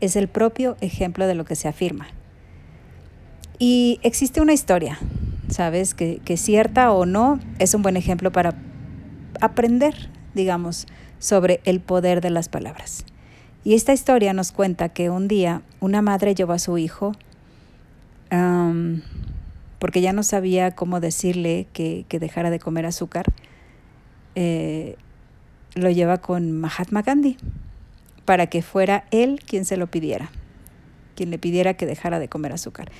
es el propio ejemplo de lo que se afirma. Y existe una historia, ¿sabes? Que, que cierta o no es un buen ejemplo para aprender, digamos, sobre el poder de las palabras. Y esta historia nos cuenta que un día una madre llevó a su hijo porque ya no sabía cómo decirle que, dejara de comer azúcar. Eh, lo lleva con Mahatma Gandhi para que fuera él quien se lo pidiera, quien le pidiera que dejara de comer azúcar.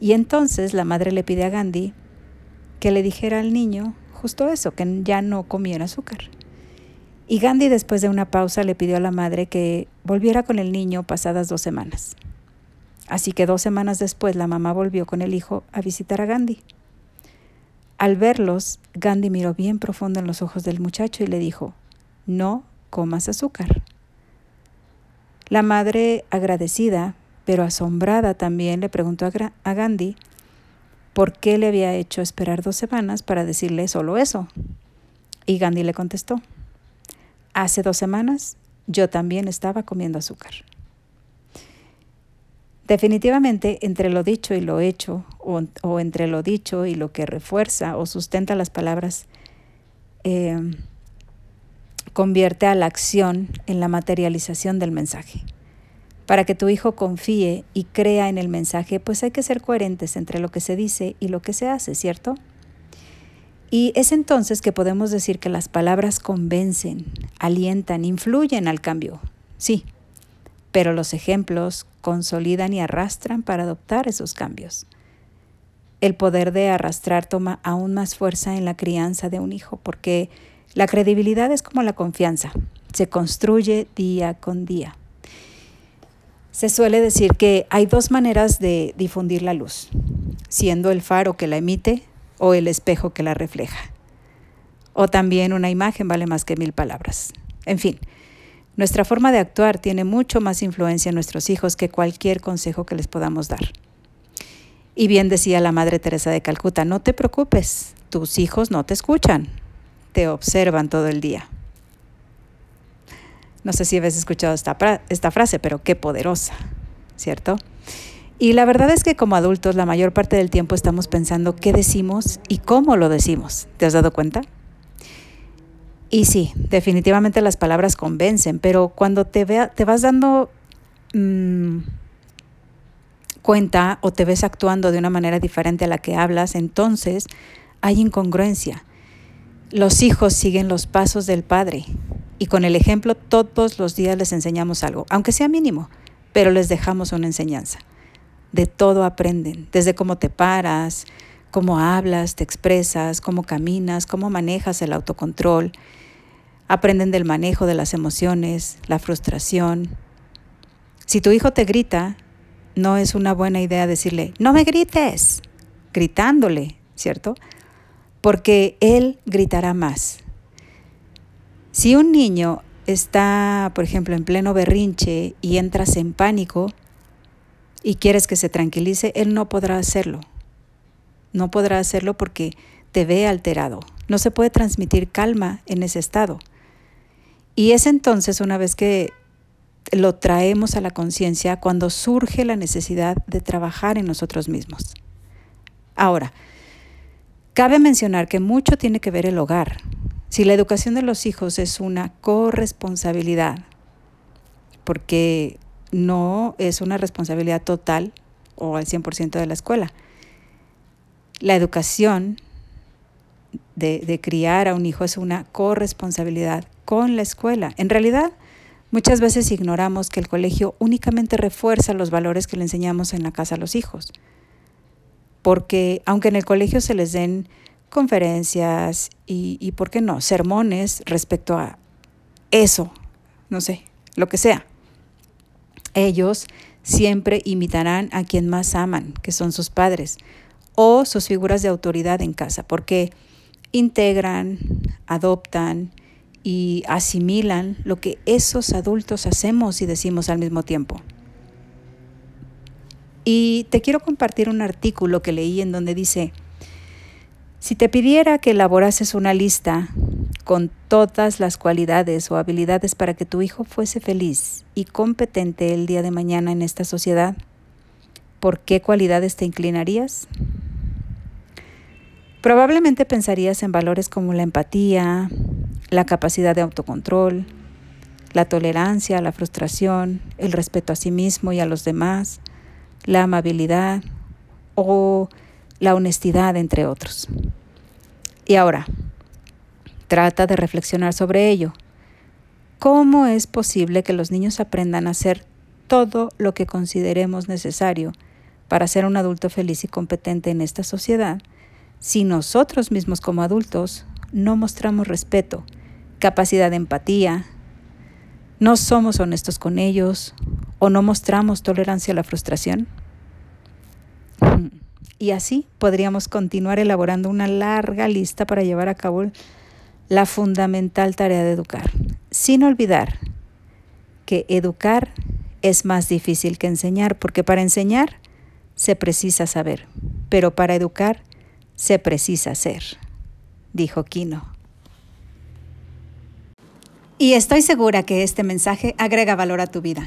Y entonces la madre le pide a Gandhi que le dijera al niño justo eso, que ya no comiera azúcar. Y Gandhi después de una pausa le pidió a la madre que volviera con el niño pasadas dos semanas. Así que dos semanas después la mamá volvió con el hijo a visitar a Gandhi. Al verlos, Gandhi miró bien profundo en los ojos del muchacho y le dijo, no comas azúcar. La madre, agradecida, pero asombrada también, le preguntó a Gandhi por qué le había hecho esperar dos semanas para decirle solo eso. Y Gandhi le contestó, hace dos semanas yo también estaba comiendo azúcar. Definitivamente, entre lo dicho y lo hecho, o, entre lo dicho y lo que refuerza o sustenta las palabras, eh, convierte a la acción en la materialización del mensaje. Para que tu hijo confíe y crea en el mensaje, pues hay que ser coherentes entre lo que se dice y lo que se hace, ¿cierto? Y es entonces que podemos decir que las palabras convencen, alientan, influyen al cambio. Sí, pero los ejemplos consolidan y arrastran para adoptar esos cambios. El poder de arrastrar toma aún más fuerza en la crianza de un hijo, porque la credibilidad es como la confianza, se construye día con día. Se suele decir que hay dos maneras de difundir la luz, siendo el faro que la emite o el espejo que la refleja. O también una imagen vale más que mil palabras. En fin, nuestra forma de actuar tiene mucho más influencia en nuestros hijos que cualquier consejo que les podamos dar. Y bien decía la Madre Teresa de Calcuta, no te preocupes, tus hijos no te escuchan, te observan todo el día. No sé si habéis escuchado esta, esta frase, pero qué poderosa, ¿cierto? Y la verdad es que como adultos la mayor parte del tiempo estamos pensando qué decimos y cómo lo decimos. ¿Te has dado cuenta? Y sí, definitivamente las palabras convencen, pero cuando te, vea, te vas dando mm, cuenta o te ves actuando de una manera diferente a la que hablas, entonces hay incongruencia. Los hijos siguen los pasos del Padre y con el ejemplo todos los días les enseñamos algo, aunque sea mínimo, pero les dejamos una enseñanza. De todo aprenden, desde cómo te paras, cómo hablas, te expresas, cómo caminas, cómo manejas el autocontrol. Aprenden del manejo de las emociones, la frustración. Si tu hijo te grita, no es una buena idea decirle, no me grites, gritándole, ¿cierto? Porque él gritará más. Si un niño está, por ejemplo, en pleno berrinche y entras en pánico y quieres que se tranquilice, él no podrá hacerlo. No podrá hacerlo porque te ve alterado. No se puede transmitir calma en ese estado. Y es entonces una vez que lo traemos a la conciencia cuando surge la necesidad de trabajar en nosotros mismos. Ahora, Cabe mencionar que mucho tiene que ver el hogar. Si la educación de los hijos es una corresponsabilidad, porque no es una responsabilidad total o al 100% de la escuela. La educación de, criar a un hijo es una corresponsabilidad con la escuela. En realidad, muchas veces ignoramos que el colegio únicamente refuerza los valores que le enseñamos en la casa a los hijos porque aunque en el colegio se les den conferencias y, y, ¿por qué no?, sermones respecto a eso, no sé, lo que sea. Ellos siempre imitarán a quien más aman, que son sus padres, o sus figuras de autoridad en casa, porque integran, adoptan y asimilan lo que esos adultos hacemos y decimos al mismo tiempo. Y te quiero compartir un artículo que leí en donde dice, si te pidiera que elaborases una lista con todas las cualidades o habilidades para que tu hijo fuese feliz y competente el día de mañana en esta sociedad, ¿por qué cualidades te inclinarías? Probablemente pensarías en valores como la empatía, la capacidad de autocontrol, la tolerancia, la frustración, el respeto a sí mismo y a los demás, la amabilidad o la honestidad, entre otros. Y ahora, trata de reflexionar sobre ello. ¿Cómo es posible que los niños aprendan a hacer todo lo que consideremos necesario para ser un adulto feliz y competente en esta sociedad si nosotros mismos como adultos no mostramos respeto, capacidad de empatía, no somos honestos con ellos o no mostramos tolerancia a la frustración? Y así podríamos continuar elaborando una larga lista para llevar a cabo la fundamental tarea de educar, sin olvidar que educar es más difícil que enseñar, porque para enseñar se precisa saber, pero para educar se precisa ser, dijo Kino. Y estoy segura que este mensaje agrega valor a tu vida,